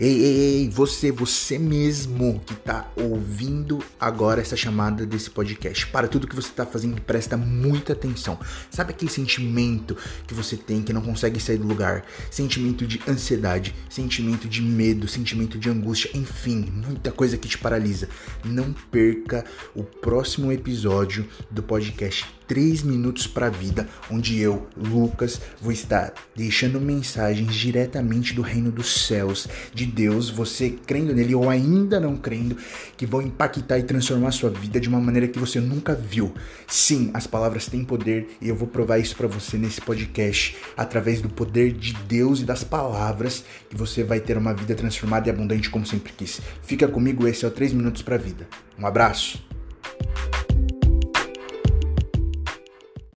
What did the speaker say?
Ei, ei, ei, você, você mesmo que tá ouvindo agora essa chamada desse podcast. Para tudo que você tá fazendo, presta muita atenção. Sabe aquele sentimento que você tem que não consegue sair do lugar? Sentimento de ansiedade, sentimento de medo, sentimento de angústia, enfim, muita coisa que te paralisa. Não perca o próximo episódio do podcast 3 minutos para vida, onde eu, Lucas, vou estar deixando mensagens diretamente do reino dos céus, de Deus, você crendo nele ou ainda não crendo, que vão impactar e transformar a sua vida de uma maneira que você nunca viu. Sim, as palavras têm poder e eu vou provar isso para você nesse podcast, através do poder de Deus e das palavras, que você vai ter uma vida transformada e abundante como sempre quis. Fica comigo, esse é o 3 minutos para a vida. Um abraço.